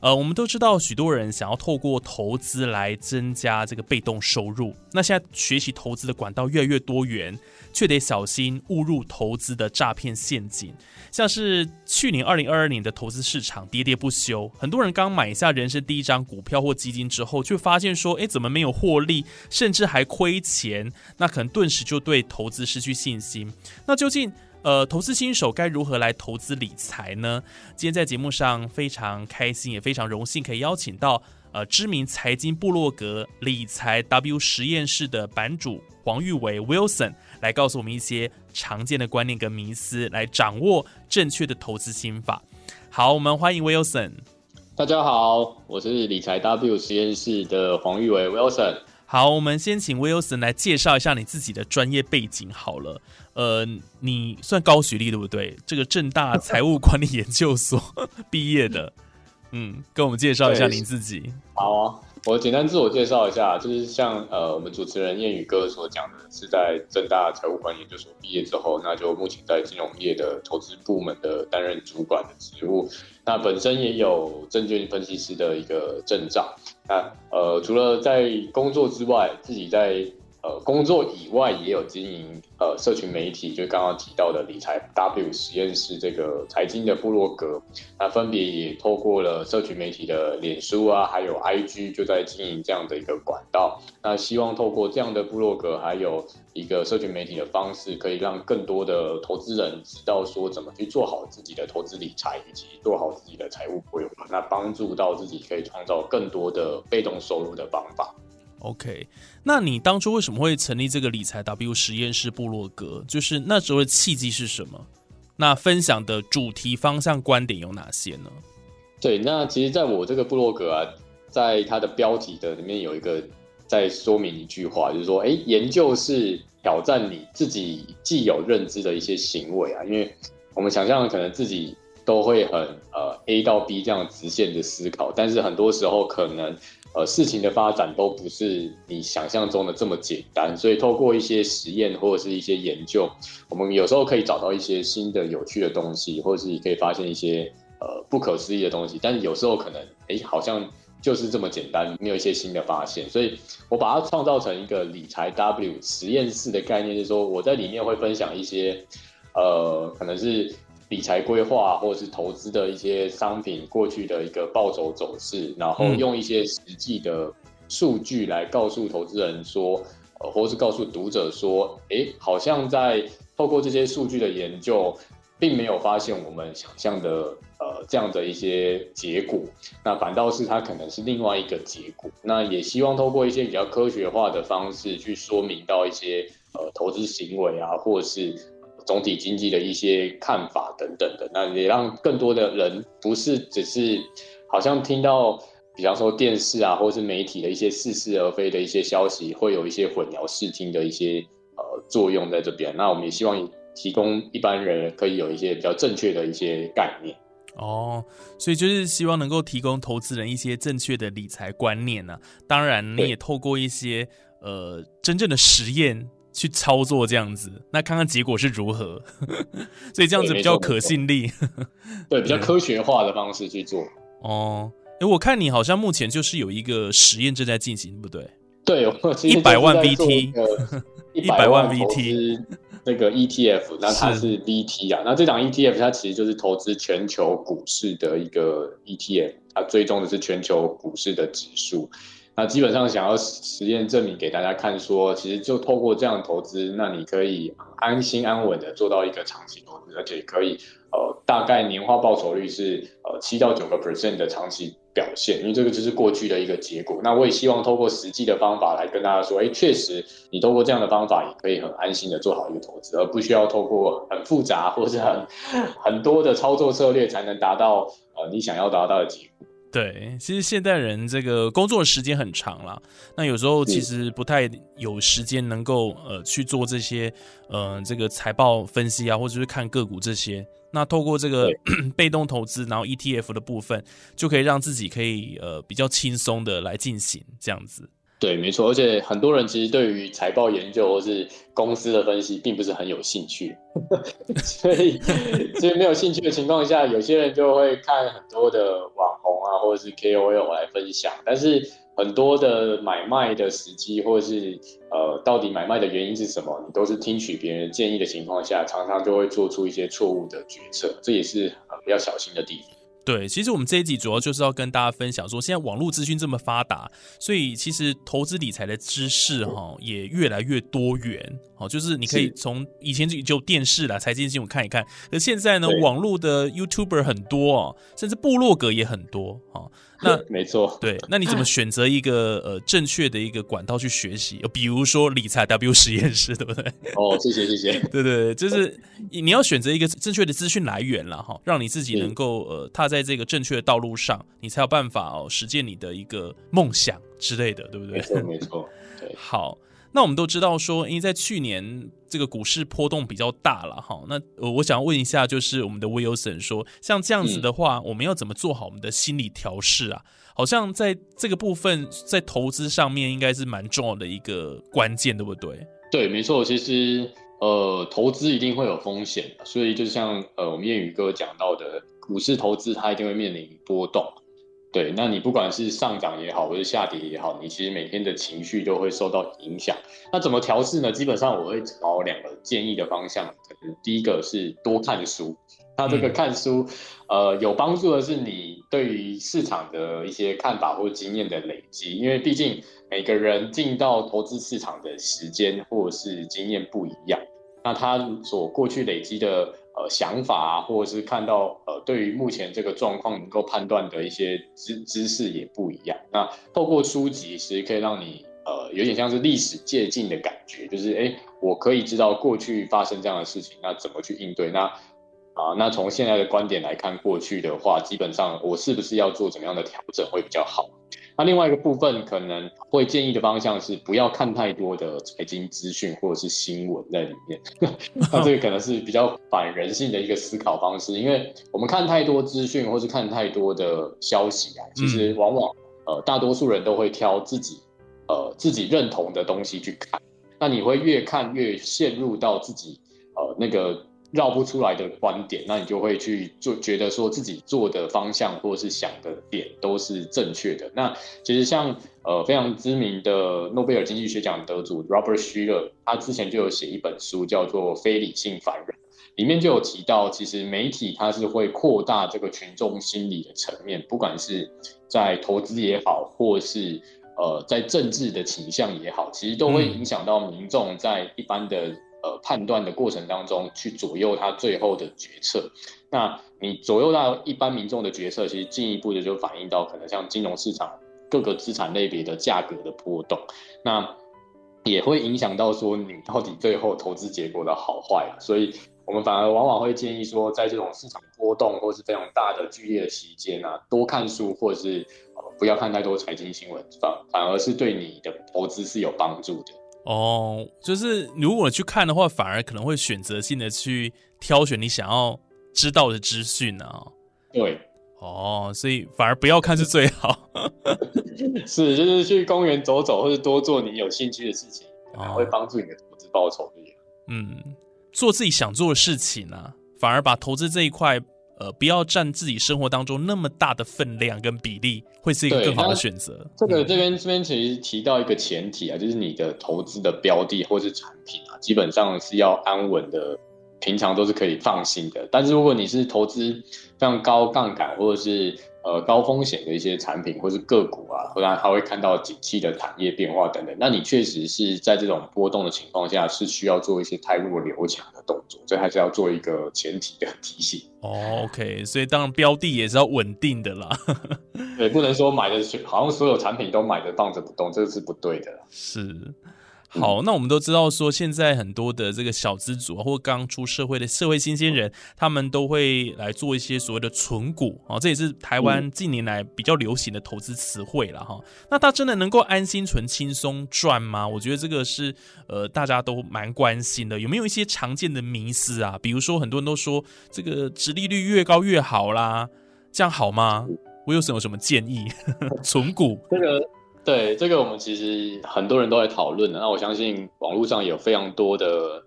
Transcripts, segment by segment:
呃，我们都知道，许多人想要透过投资来增加这个被动收入。那现在学习投资的管道越来越多元，却得小心误入投资的诈骗陷阱。像是去年二零二二年的投资市场喋喋不休，很多人刚买下人生第一张股票或基金之后，却发现说，哎，怎么没有获利，甚至还亏钱？那可能顿时就对投资失去信心。那究竟？呃，投资新手该如何来投资理财呢？今天在节目上非常开心，也非常荣幸可以邀请到呃知名财经部落格理财 W 实验室的版主黄玉伟 Wilson 来告诉我们一些常见的观念跟迷思，来掌握正确的投资心法。好，我们欢迎 Wilson。大家好，我是理财 W 实验室的黄玉伟 Wilson。好，我们先请 Wilson 来介绍一下你自己的专业背景好了。呃，你算高学历对不对？这个正大财务管理研究所 毕业的，嗯，跟我们介绍一下您自己。好啊，我简单自我介绍一下，就是像呃，我们主持人谚语哥所讲的，是在正大财务管理研究所毕业之后，那就目前在金融业的投资部门的担任主管的职务。那本身也有证券分析师的一个证照。那呃，除了在工作之外，自己在。呃，工作以外也有经营呃社群媒体，就刚刚提到的理财 W 实验室这个财经的部落格，那分别也透过了社群媒体的脸书啊，还有 IG，就在经营这样的一个管道。那希望透过这样的部落格，还有一个社群媒体的方式，可以让更多的投资人知道说怎么去做好自己的投资理财，以及做好自己的财务规划，那帮助到自己可以创造更多的被动收入的方法。OK，那你当初为什么会成立这个理财 W 实验室部落格？就是那时候的契机是什么？那分享的主题方向观点有哪些呢？对，那其实在我这个部落格啊，在它的标题的里面有一个在说明一句话，就是说，哎，研究是挑战你自己既有认知的一些行为啊，因为我们想象可能自己都会很呃 A 到 B 这样直线的思考，但是很多时候可能。呃，事情的发展都不是你想象中的这么简单，所以透过一些实验或者是一些研究，我们有时候可以找到一些新的有趣的东西，或者是你可以发现一些呃不可思议的东西。但是有时候可能，哎，好像就是这么简单，没有一些新的发现。所以我把它创造成一个理财 W 实验室的概念，就是说我在里面会分享一些呃，可能是。理财规划或者是投资的一些商品过去的一个暴走走势，然后用一些实际的数据来告诉投资人说，呃，或是告诉读者说，哎，好像在透过这些数据的研究，并没有发现我们想象的呃这样的一些结果，那反倒是它可能是另外一个结果。那也希望透过一些比较科学化的方式去说明到一些呃投资行为啊，或是。总体经济的一些看法等等的，那也让更多的人不是只是好像听到，比方说电视啊，或是媒体的一些似是而非的一些消息，会有一些混淆视听的一些呃作用在这边。那我们也希望提供一般人可以有一些比较正确的一些概念。哦，所以就是希望能够提供投资人一些正确的理财观念呢。当然，你也透过一些呃真正的实验。去操作这样子，那看看结果是如何，所以这样子比较可信力。对，比较科学化的方式去做。哦，哎，我看你好像目前就是有一个实验正在进行，不对？对，一百万 VT，一百万 VT 那个 ETF，那它是 VT 啊，那这档 ETF 它其实就是投资全球股市的一个 ETF，它追踪的是全球股市的指数。那基本上想要实验证明给大家看，说其实就透过这样投资，那你可以安心安稳的做到一个长期投资，而且可以呃大概年化报酬率是呃七到九个 percent 的长期表现，因为这个就是过去的一个结果。那我也希望透过实际的方法来跟大家说，哎，确实你透过这样的方法也可以很安心的做好一个投资，而不需要透过很复杂或者很很多的操作策略才能达到呃你想要达到的结果。对，其实现代人这个工作时间很长了，那有时候其实不太有时间能够呃去做这些呃这个财报分析啊，或者是看个股这些。那透过这个 被动投资，然后 ETF 的部分，就可以让自己可以呃比较轻松的来进行这样子。对，没错，而且很多人其实对于财报研究或是公司的分析，并不是很有兴趣，所以所以没有兴趣的情况下，有些人就会看很多的网红啊，或者是 KOL 来分享，但是很多的买卖的时机，或者是呃，到底买卖的原因是什么，你都是听取别人建议的情况下，常常就会做出一些错误的决策，这也是比较小心的地方。对，其实我们这一集主要就是要跟大家分享说，现在网络资讯这么发达，所以其实投资理财的知识哈也越来越多元。好，就是你可以从以前就就电视啦、财经新闻看一看，可现在呢，网络的 YouTuber 很多哦，甚至部落格也很多哦。那 没错，对，那你怎么选择一个呃正确的一个管道去学习？比如说理财 W 实验室，对不对？哦，谢谢谢谢。对对，就是你要选择一个正确的资讯来源了哈，让你自己能够呃踏在这个正确的道路上，你才有办法哦实践你的一个梦想之类的，对不对？没错没错。对，好。那我们都知道说，因为在去年这个股市波动比较大了哈。那，我想要问一下，就是我们的 Wilson 说，像这样子的话，我们要怎么做好我们的心理调试啊？好像在这个部分，在投资上面应该是蛮重要的一个关键，对不对？对，没错。其实呃，投资一定会有风险，所以就像呃，我们谚语哥讲到的，股市投资它一定会面临波动。对，那你不管是上涨也好，或是下跌也好，你其实每天的情绪都会受到影响。那怎么调试呢？基本上我会朝两个建议的方向。可能第一个是多看书，那这个看书，呃，有帮助的是你对于市场的一些看法或经验的累积，因为毕竟每个人进到投资市场的时间或是经验不一样，那他所过去累积的。呃，想法啊，或者是看到呃，对于目前这个状况能够判断的一些知知识也不一样。那透过书籍，其实可以让你呃，有点像是历史借鉴的感觉，就是哎，我可以知道过去发生这样的事情，那怎么去应对？那啊，那从现在的观点来看，过去的话，基本上我是不是要做怎么样的调整会比较好？那另外一个部分可能会建议的方向是不要看太多的财经资讯或者是新闻在里面，那这个可能是比较反人性的一个思考方式，因为我们看太多资讯或是看太多的消息啊，其实往往呃大多数人都会挑自己呃自己认同的东西去看，那你会越看越陷入到自己呃那个。绕不出来的观点，那你就会去做，觉得说自己做的方向或是想的点都是正确的。那其实像呃非常知名的诺贝尔经济学奖得主 Robert Shiller，他之前就有写一本书叫做《非理性凡人》，里面就有提到，其实媒体它是会扩大这个群众心理的层面，不管是在投资也好，或是呃在政治的倾向也好，其实都会影响到民众在一般的。呃，判断的过程当中，去左右他最后的决策。那你左右到一般民众的决策，其实进一步的就反映到可能像金融市场各个资产类别的价格的波动，那也会影响到说你到底最后投资结果的好坏啊。所以我们反而往往会建议说，在这种市场波动或是非常大的剧烈的期间啊，多看书或者是呃不要看太多财经新闻，反反而是对你的投资是有帮助的。哦，就是如果去看的话，反而可能会选择性的去挑选你想要知道的资讯呢。对，哦，所以反而不要看是最好。是，就是去公园走走，或者多做你有兴趣的事情，会帮助你的投资报酬率。嗯，做自己想做的事情呢，反而把投资这一块呃不要占自己生活当中那么大的分量跟比例，会是一个更好的选择。这个嗯这边这边其实提到一个前提啊，就是你的投资的标的或是产品啊，基本上是要安稳的，平常都是可以放心的。但是如果你是投资非常高杠杆或者是呃高风险的一些产品或是个股啊，或然他会看到景气的产业变化等等，那你确实是在这种波动的情况下是需要做一些太弱留强的动作，这还是要做一个前提的提醒。哦，OK，所以当然标的也是要稳定的啦。对，不能说买的好像所有产品都买着放着不动，这个是不对的。是。好，那我们都知道说，现在很多的这个小资族啊，或刚出社会的社会新鲜人，他们都会来做一些所谓的存股啊、哦，这也是台湾近年来比较流行的投资词汇了哈。那他真的能够安心存、轻松赚吗？我觉得这个是呃大家都蛮关心的。有没有一些常见的迷思啊？比如说很多人都说这个殖利率越高越好啦，这样好吗？我有什么什么建议？存股这个对这个我们其实很多人都在讨论的。那我相信网络上有非常多的呃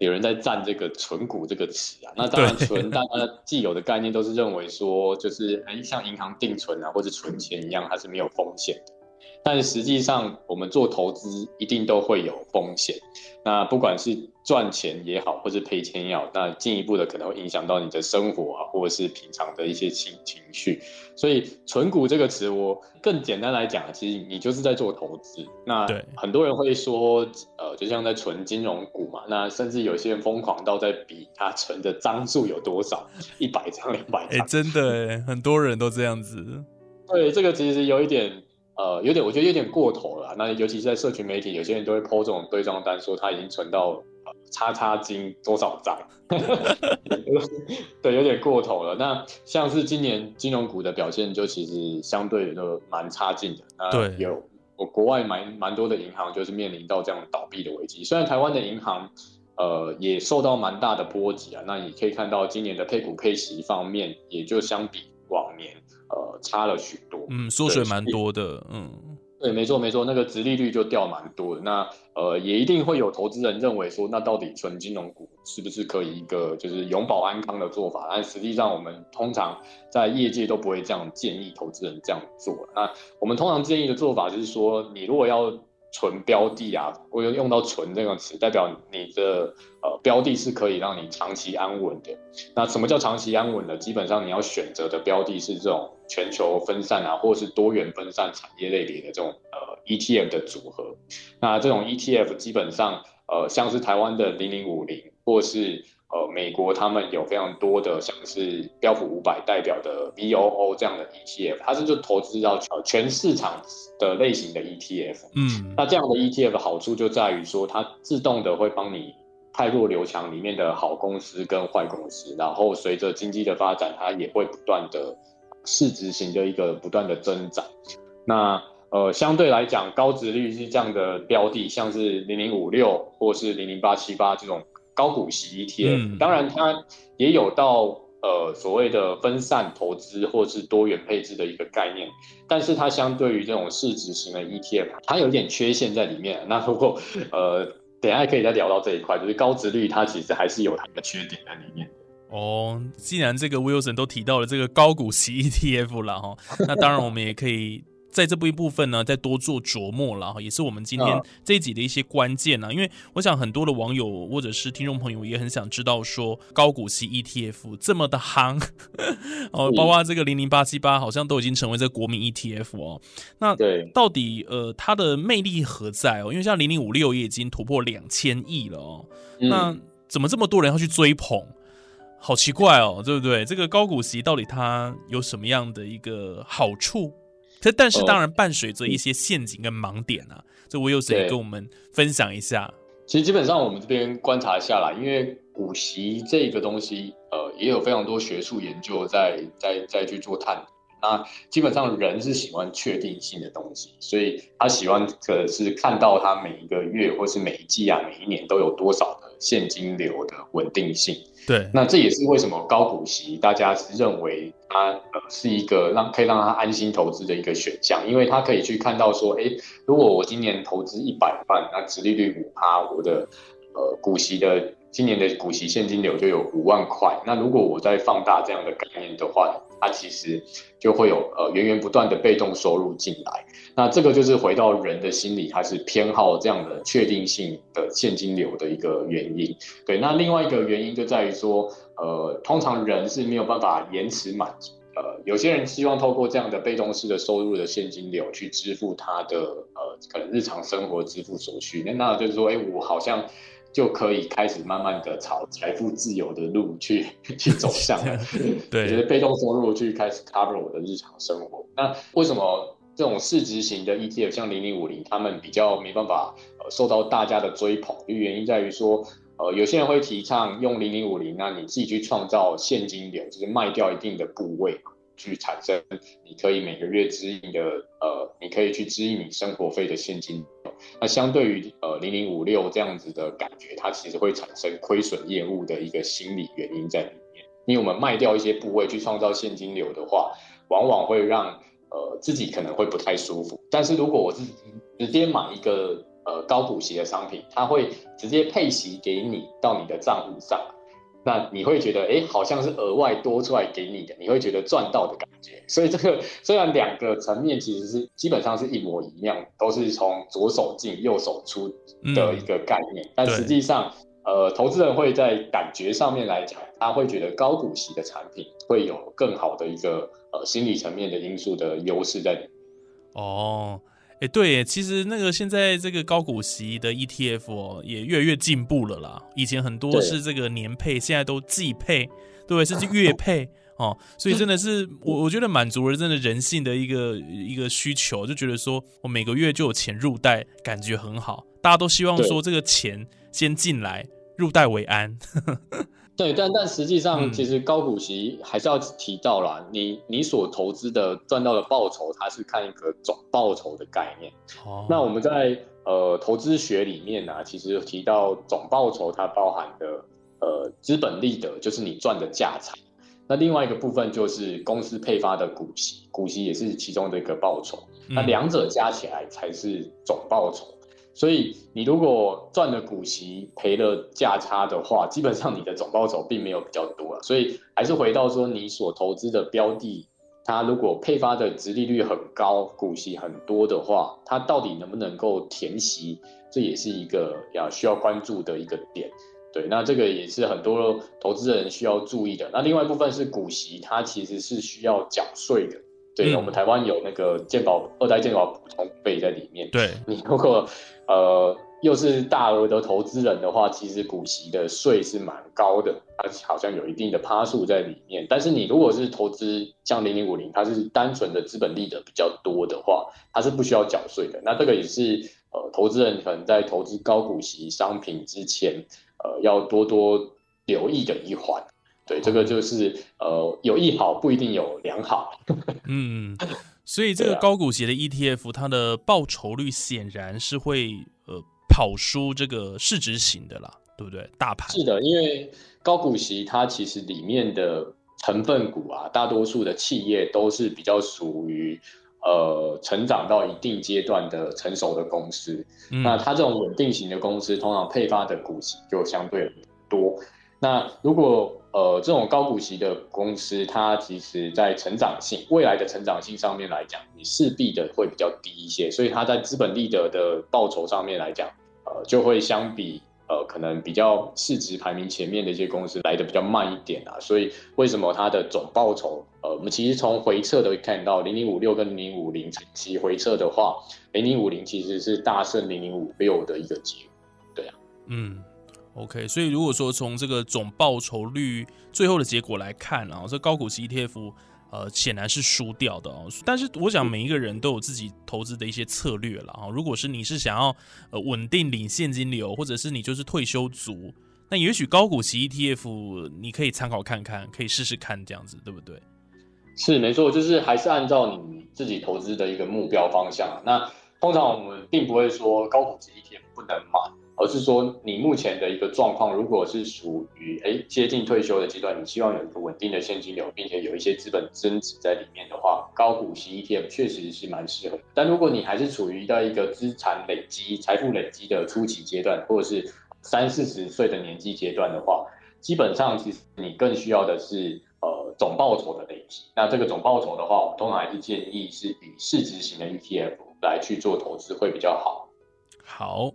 有人在赞这个“存股”这个词啊。那当然，存大家既有的概念都是认为说，就是哎，像银行定存啊或者存钱一样，它是没有风险的。但实际上，我们做投资一定都会有风险。那不管是赚钱也好，或是赔钱也好，那进一步的可能会影响到你的生活啊，或者是平常的一些情情绪。所以“存股”这个词，我更简单来讲，其实你就是在做投资。那很多人会说，呃，就像在存金融股嘛，那甚至有些人疯狂到在比他存的张数有多少，一百张、两百张哎、张。真的哎，很多人都这样子。对，这个其实有一点，呃，有点，我觉得有点过头了啊。那尤其是在社群媒体，有些人都会 PO 这种对账单，说他已经存到呃叉叉金多少张，对，有点过头了。那像是今年金融股的表现，就其实相对就蛮差劲的。那对有我国外蛮蛮多的银行就是面临到这样倒闭的危机，虽然台湾的银行。呃，也受到蛮大的波及啊。那你可以看到，今年的配股配息方面，也就相比往年，呃，差了许多。嗯，缩水蛮多的，嗯，对，没错没错，那个殖利率就掉蛮多的。那呃，也一定会有投资人认为说，那到底纯金融股是不是可以一个就是永保安康的做法？但实际上，我们通常在业界都不会这样建议投资人这样做。那我们通常建议的做法就是说，你如果要存标的啊，我用用到“存”这个词，代表你的呃标的是可以让你长期安稳的。那什么叫长期安稳呢？基本上你要选择的标的是这种全球分散啊，或是多元分散产业类别的这种呃 ETF 的组合。那这种 ETF 基本上呃像是台湾的零零五零，或是呃美国他们有非常多的像是标普五百代表的 VOO 这样的 ETF，它是就投资到呃全市场的类型的 ETF。嗯，那这样的 ETF 的好处就在于说，它自动的会帮你派弱留强里面的好公司跟坏公司，然后随着经济的发展，它也会不断的市值型的一个不断的增长。那呃，相对来讲，高值率是这样的标的，像是零零五六或是零零八七八这种高股息 ETF，、嗯当然它也有到呃所谓的分散投资或是多元配置的一个概念，但是它相对于这种市值型的 ETF，它有一点缺陷在里面。那如果呃，等下可以再聊到这一块，就是高值率它其实还是有它的缺点在里面。哦，既然这个 Wilson 都提到了这个高股息 ETF 了哈，那当然我们也可以。在这部一部分呢，再多做琢磨了哈，也是我们今天嗯这一集的一些关键呢、因为我想很多的网友或者是听众朋友也很想知道说高股息 ETF 这么的夯 哦，包括这个零零八七八好像都已经成为这国民 ETF 哦。那对，到底呃它的魅力何在哦？因为像零零五六也已经突破两千亿了哦，那嗯，怎么这么多人要去追捧？好奇怪哦，对不对？这个高股息到底它有什么样的一个好处？可但是哦当然伴随着一些陷阱跟盲点啊，这我有谁对跟我们分享一下？其实基本上我们这边观察下来，因为股息这个东西，呃，也有非常多学术研究在在在去做探讨。那基本上人是喜欢确定性的东西，所以他喜欢可是看到他每一个月或是每一季啊、每一年都有多少的现金流的稳定性。对，那这也是为什么高股息大家是认为它呃是一个让可以让他安心投资的一个选项，因为他可以去看到说，哎，如果我今年投资一百万，那殖利率五趴，我的呃股息的今年的股息现金流就有五万块。那如果我再放大这样的概念的话，它其实就会有呃源源不断的被动收入进来。那这个就是回到人的心理，它是偏好这样的确定性的现金流的一个原因。对，那另外一个原因就在于说，呃，通常人是没有办法延迟满足。呃，有些人希望透过这样的被动式的收入的现金流去支付他的呃可能日常生活支付所需。那那就是说，哎，我好像。就可以开始慢慢的朝财富自由的路去 去走向了，对，就是被动收入去开始 cover 我的日常生活。那为什么这种市值型的 ETF 像零零五零，他们比较没办法呃受到大家的追捧？就原因在于说，呃，有些人会提倡用零零五零，那你自己去创造现金流，就是卖掉一定的部位。去产生，你可以每个月支应的，呃，你可以去支应你生活费的现金流。那相对于呃零零五六这样子的感觉，它其实会产生亏损业务的一个心理原因在里面。因为我们卖掉一些部位去创造现金流的话，往往会让呃自己可能会不太舒服。但是如果我是直接买一个呃高股息的商品，它会直接配息给你到你的账户上。那你会觉得，哎，好像是额外多出来给你的，你会觉得赚到的感觉。所以这个虽然两个层面其实是基本上是一模一样，都是从左手进右手出的一个概念，但实际上，呃，投资人会在感觉上面来讲，他会觉得高股息的产品会有更好的一个呃心理层面的因素的优势在里面。哦。哎，对，其实那个现在这个高股息的 ETF 哦，也越来越进步了啦。以前很多是这个年配，现在都季配，对，甚至月配哦。所以真的是我我觉得满足了真的人性的一个一个需求，就觉得说我每个月就有钱入袋，感觉很好。大家都希望说这个钱先进来，入袋为安。对，但但实际上，其实高股息还是要提到啦。你你所投资的赚到的报酬，它是看一个总报酬的概念。哦，那我们在呃投资学里面呢，其实提到总报酬，它包含的呃资本利得，就是你赚的价差。那另外一个部分就是公司配发的股息，股息也是其中的一个报酬。那两者加起来才是总报酬。所以你如果赚了股息赔了价差的话，基本上你的总报酬并没有比较多了。所以还是回到说，你所投资的标的，它如果配发的值利率很高，股息很多的话，它到底能不能够填息，这也是一个要需要关注的一个点。对，那这个也是很多投资人需要注意的。那另外一部分是股息，它其实是需要缴税的。对，我们台湾有那个健保二代健保补充费在里面。对你如果呃又是大额的投资人的话，其实股息的税是蛮高的，它好像有一定的趴数在里面。但是你如果是投资像零零五零，它是单纯的资本利得比较多的话，它是不需要缴税的。那这个也是呃投资人可能在投资高股息商品之前，呃要多多留意的一环。对，这个就是呃，有一好不一定有良好。嗯，所以这个高股息的 ETF，它的报酬率显然是会呃跑输这个市值型的啦，对不对？大盘是的，因为高股息它其实里面的成分股啊，大多数的企业都是比较属于呃成长到一定阶段的成熟的公司。那它这种稳定型的公司，通常配发的股息就相对多。那如果呃，这种高股息的公司，它其实在成长性、未来的成长性上面来讲，你势必的会比较低一些，所以它在资本利得的报酬上面来讲，呃，就会相比呃，可能比较市值排名前面的一些公司来的比较慢一点啊。所以为什么它的总报酬，呃，我们其实从回撤都会看到，零零五六跟零零五零长期回撤的话，零零五零其实是大胜零零五六的一个结果，对啊，嗯。OK，所以如果说从这个总报酬率最后的结果来看啊，这高股息 ETF 呃显然是输掉的哦。但是我想每一个人都有自己投资的一些策略了啊。如果是你是想要呃稳定领现金流，或者是你就是退休族，那也许高股息 ETF 你可以参考看看，可以试试看这样子，对不对？是没错，就是还是按照你自己投资的一个目标方向。那通常我们并不会说高股息 ETF 不能买。而是说，你目前的一个状况，如果是属于哎接近退休的阶段，你希望有一个稳定的现金流，并且有一些资本增值在里面的话，高股息 ETF 确实是蛮适合。但如果你还是处于在一个资产累积、财富累积的初级阶段，或者是三四十岁的年纪阶段的话，基本上其实你更需要的是呃总报酬的累积。那这个总报酬的话，我通常还是建议是以市值型的 ETF 来去做投资会比较好。好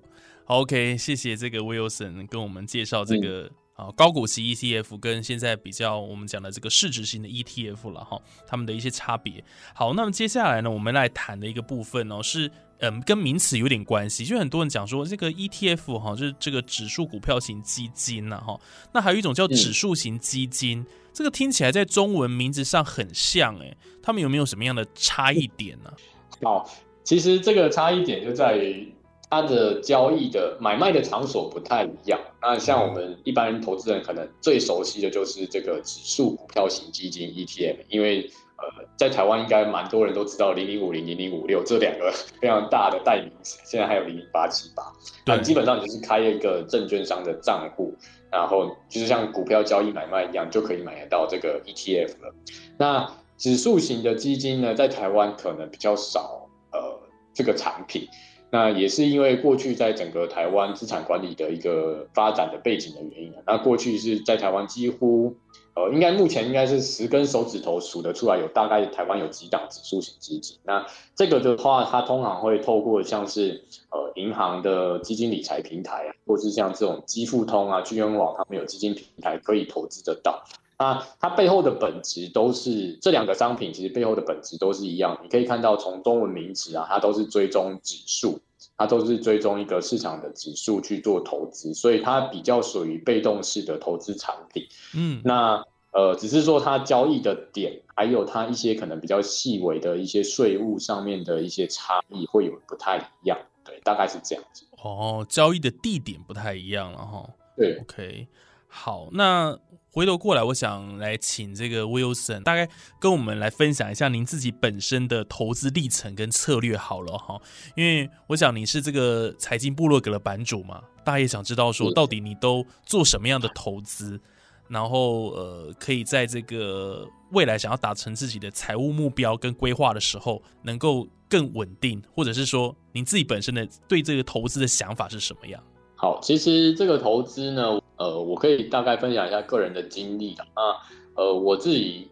，OK，谢谢这个 Wilson 跟我们介绍这个。啊，高股息 ETF 跟现在比较，我们讲的这个市值型的 ETF 了哈，他们的一些差别。好，那么接下来呢，我们来谈的一个部分哦，是嗯，跟名词有点关系，就很多人讲说这个 ETF 哈，就是这个指数股票型基金呐哈，那还有一种叫指数型基金，这个听起来在中文名字上很像哎，他们有没有什么样的差异点呢？好，其实这个差异点就在于。它的交易的买卖的场所不太一样。那像我们一般投资人可能最熟悉的就是这个指数股票型基金 ETF，因为呃，在台湾应该蛮多人都知道零零五零、零零五六这两个非常大的代名词。现在还有零零八七八，那基本上就是开一个证券商的账户，然后就是像股票交易买卖一样，就可以买得到这个 ETF 了。那指数型的基金呢，在台湾可能比较少呃这个产品。那也是因为过去在整个台湾资产管理的一个发展的背景的原因啊。那过去是在台湾几乎，呃，应该目前应该是十根手指头数得出来，有大概台湾有几档指数型基金。那这个的话，它通常会透过像是呃银行的基金理财平台啊，或是像这种基富通啊、巨恩网，他们有基金平台可以投资得到。那它背后的本质都是这两个商品，其实背后的本质都是一样。你可以看到，从中文名词啊，它都是追踪指数，它都是追踪一个市场的指数去做投资，所以它比较属于被动式的投资产品。嗯，那呃，只是说它交易的点，还有它一些可能比较细微的一些税务上面的一些差异会有不太一样。对，大概是这样子。哦，交易的地点不太一样了哈。对，OK，好，那。回头过来，我想来请这个 Wilson 大概跟我们来分享一下您自己本身的投资历程跟策略好了哈，因为我想你是这个财经部落格的版主嘛，大家也想知道说到底你都做什么样的投资，然后呃，可以在这个未来想要达成自己的财务目标跟规划的时候，能够更稳定，或者是说您自己本身的对这个投资的想法是什么样？好，其实这个投资呢，呃，我可以大概分享一下个人的经历的。那呃，我自己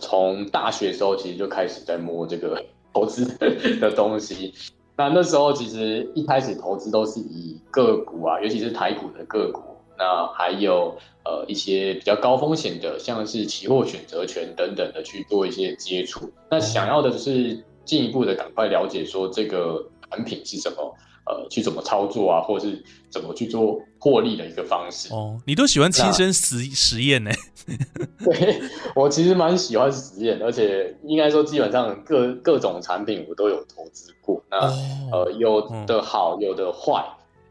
从大学时候其实就开始在摸这个 投资的东西。那那时候其实一开始投资都是以个股啊，尤其是台股的个股，那还有呃一些比较高风险的，像是期货选择权等等的去做一些接触。那想要的是进一步的赶快了解说这个产品是什么。呃，去怎么操作啊，或者是怎么去做获利的一个方式哦？你都喜欢亲身实 实验呢？对我其实蛮喜欢实验，而且应该说基本上各各种产品我都有投资过。那呃，有的好，有的坏。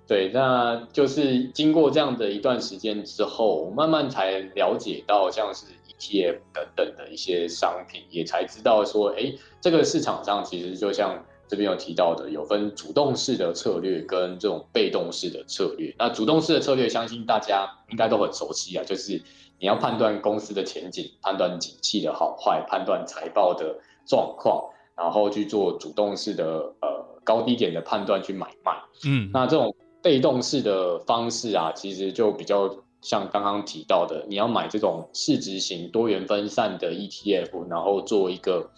对，那就是经过这样的一段时间之后，慢慢才了解到像是 ETF 等等的一些商品，也才知道说，哎，这个市场上其实就像。这边有提到的，有分主动式的策略跟这种被动式的策略。那主动式的策略，相信大家应该都很熟悉啊，就是你要判断公司的前景，判断景气的好坏，判断财报的状况，然后去做主动式的呃高低点的判断去买卖。嗯，那这种被动式的方式啊，其实就比较像刚刚提到的，你要买这种市值型多元分散的 ETF，然后做一个。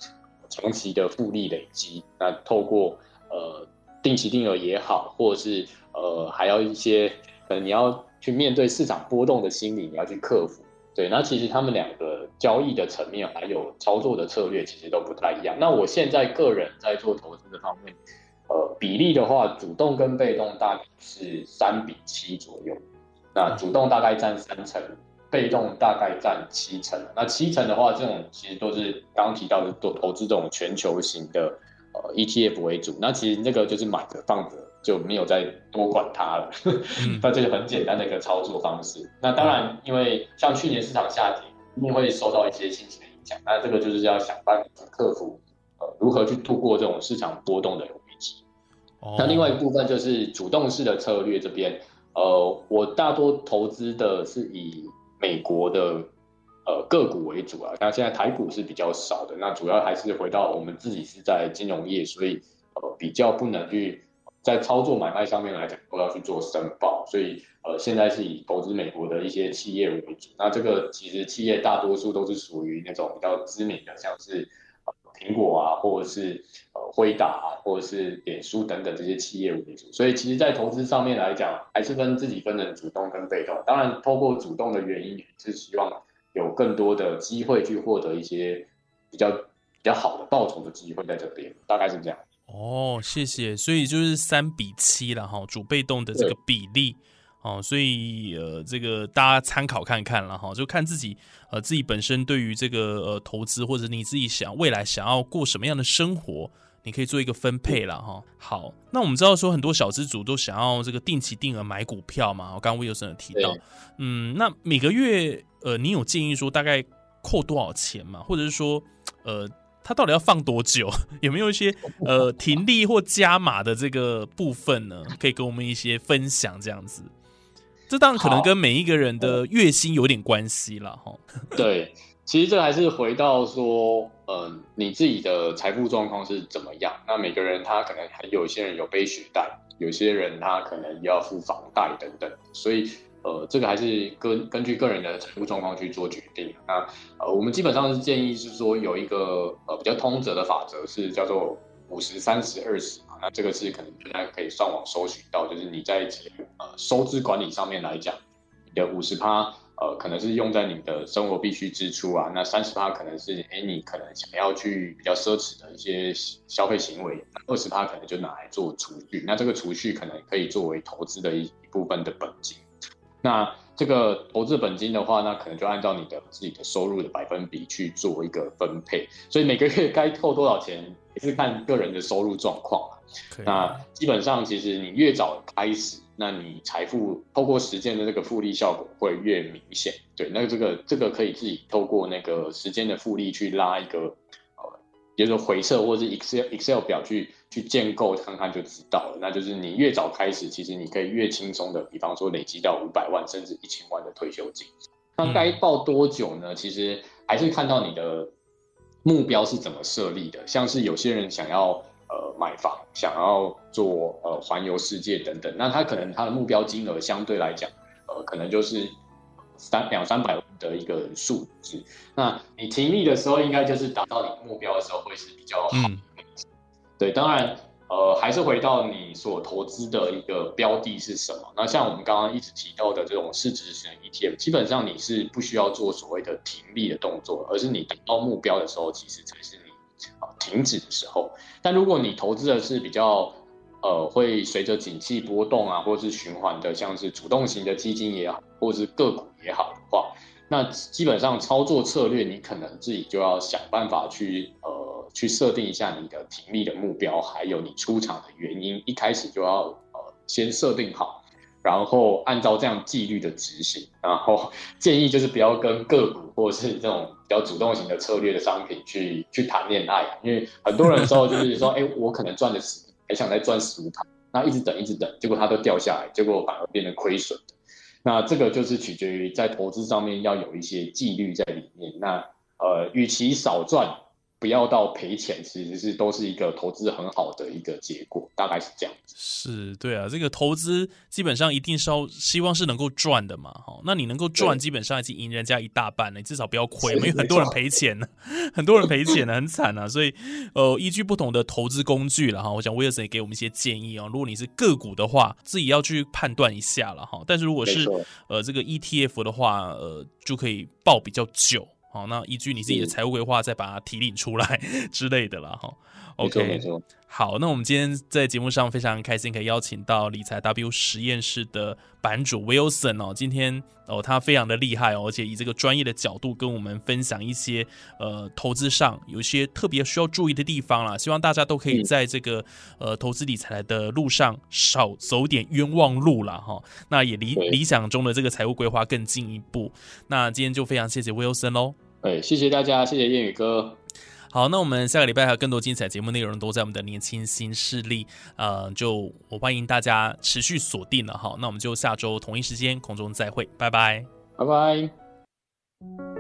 长期的复利累积，那透过呃定期定额也好，或者是呃还要一些可能你要去面对市场波动的心理，你要去克服。对，那其实他们两个交易的层面还有操作的策略其实都不太一样。那我现在个人在做投资的方面，呃比例的话，主动跟被动大概是三比七左右，那主动大概占三成。被动大概占七成，那七成的话，这种其实都是刚刚提到的都投资这种全球型的呃 ETF 为主。那其实那个就是买着放着，就没有再多管它了。那这个很简单的一个操作方式。那当然，因为像去年市场下跌，一定会受到一些心情的影响。那这个就是要想办法克服，呃，如何去度过这种市场波动的危机。那另外一部分就是主动式的策略这边，呃，我大多投资的是以美国的呃个股为主啊，那现在台股是比较少的，那主要还是回到我们自己是在金融业，所以呃比较不能去在操作买卖上面来讲都要去做申报，所以呃现在是以投资美国的一些企业为主。那这个其实企业大多数都是属于那种比较知名的，像是苹果啊，或者是呃辉达啊，或者是脸书等等这些企业为主。所以其实，在投资上面来讲，还是分自己分成主动跟被动。当然，透过主动的原因是希望有更多的机会去获得一些比较比较好的报酬的机会在这边，大概是这样。哦，谢谢。所以就是三比七了哈，主被动的这个比例哦，所以呃，这个大家参考看看了哈，就看自己呃自己本身对于这个呃投资或者你自己想未来想要过什么样的生活，你可以做一个分配了哈。好，那我们知道说很多小资主都想要这个定期定额买股票嘛，我刚刚魏有生有提到，嗯，那每个月呃，你有建议说大概扣多少钱嘛，或者是说呃。它到底要放多久？有没有一些呃停利或加码的这个部分呢？可以跟我们一些分享这样子。这当然可能跟每一个人的月薪有点关系了哈。对，其实这还是回到说，嗯，你自己的财富状况是怎么样？那每个人他可能还有些人有背学贷，有些人他可能要付房贷等等，所以。呃，这个还是根根据个人的财务状况去做决定。那呃，我们基本上是建议是说有一个呃比较通则的法则，是叫做五十三十二十嘛。那这个是可能大家可以上网搜寻到，就是你在呃收支管理上面来讲，你的五十趴呃可能是用在你的生活必需支出啊，那三十趴可能是哎你可能想要去比较奢侈的一些消费行为，二十趴可能就拿来做储蓄。那这个储蓄可能可以作为投资的一一部分的本金。那这个投资本金的话，那可能就按照你的自己的收入的百分比去做一个分配，所以每个月该扣多少钱也是看个人的收入状况那基本上，其实你越早开始，那你财富透过时间的这个复利效果会越明显。对，那这个这个可以自己透过那个时间的复利去拉一个。就是回测或者是 Excel Excel 表去去建构看看就知道了。那就是你越早开始，其实你可以越轻松的，比方说累积到五百万甚至一千万的退休金。那该报多久呢？其实还是看到你的目标是怎么设立的。像是有些人想要呃买房，想要做呃环游世界等等，那他可能他的目标金额相对来讲，呃可能就是。三两三百万的一个数字，那你停利的时候，应该就是达到你目标的时候会是比较好。对，当然，呃，还是回到你所投资的一个标的是什么。那像我们刚刚一直提到的这种市值型 ETF，基本上你是不需要做所谓的停利的动作，而是你达到目标的时候，其实才是你啊停止的时候。但如果你投资的是比较呃，会随着景气波动啊，或是循环的，像是主动型的基金也好，或是个股也好的话，那基本上操作策略，你可能自己就要想办法去呃，去设定一下你的停利的目标，还有你出场的原因，一开始就要呃先设定好，然后按照这样纪律的执行，然后 建议就是不要跟个股或者是这种比较主动型的策略的商品去去谈恋爱，因为很多人时候就是说，哎，我可能赚的是。还想再赚十五趴，那一直等一直等，结果它都掉下来，结果反而变得亏损的。那这个就是取决于在投资上面要有一些纪律在里面。那呃，与其少赚。不要到赔钱，其实是都是一个投资很好的一个结果，大概是这样子。是，对啊，这个投资基本上一定是要希望是能够赚的嘛，哈。那你能够赚，基本上已经赢人家一大半了，你至少不要亏。因为很多人赔钱呢，很多人赔钱呢，很惨啊。所以，呃，依据不同的投资工具了哈，我想威尔森也给我们一些建议哦。如果你是个股的话，自己要去判断一下了哈。但是如果是呃这个 ETF 的话，呃，就可以报比较久。好，那依据你自己的财务规划，再把它提领出来 之类的啦哈。OK，好，那我们今天在节目上非常开心，可以邀请到理财 W 实验室的版主 Wilson 哦。今天哦，他非常的厉害哦，而且以这个专业的角度跟我们分享一些呃投资上有一些特别需要注意的地方啦。希望大家都可以在这个呃投资理财的路上少走点冤枉路了哈。那也离理想中的这个财务规划更进一步。那今天就非常谢谢 Wilson 喽。哎，谢谢大家，谢谢谚语哥。好，那我们下个礼拜还有更多精彩节目内容都在我们的年轻新势力，呃，就我欢迎大家持续锁定了哈。那我们就下周同一时间空中再会，拜拜，拜拜。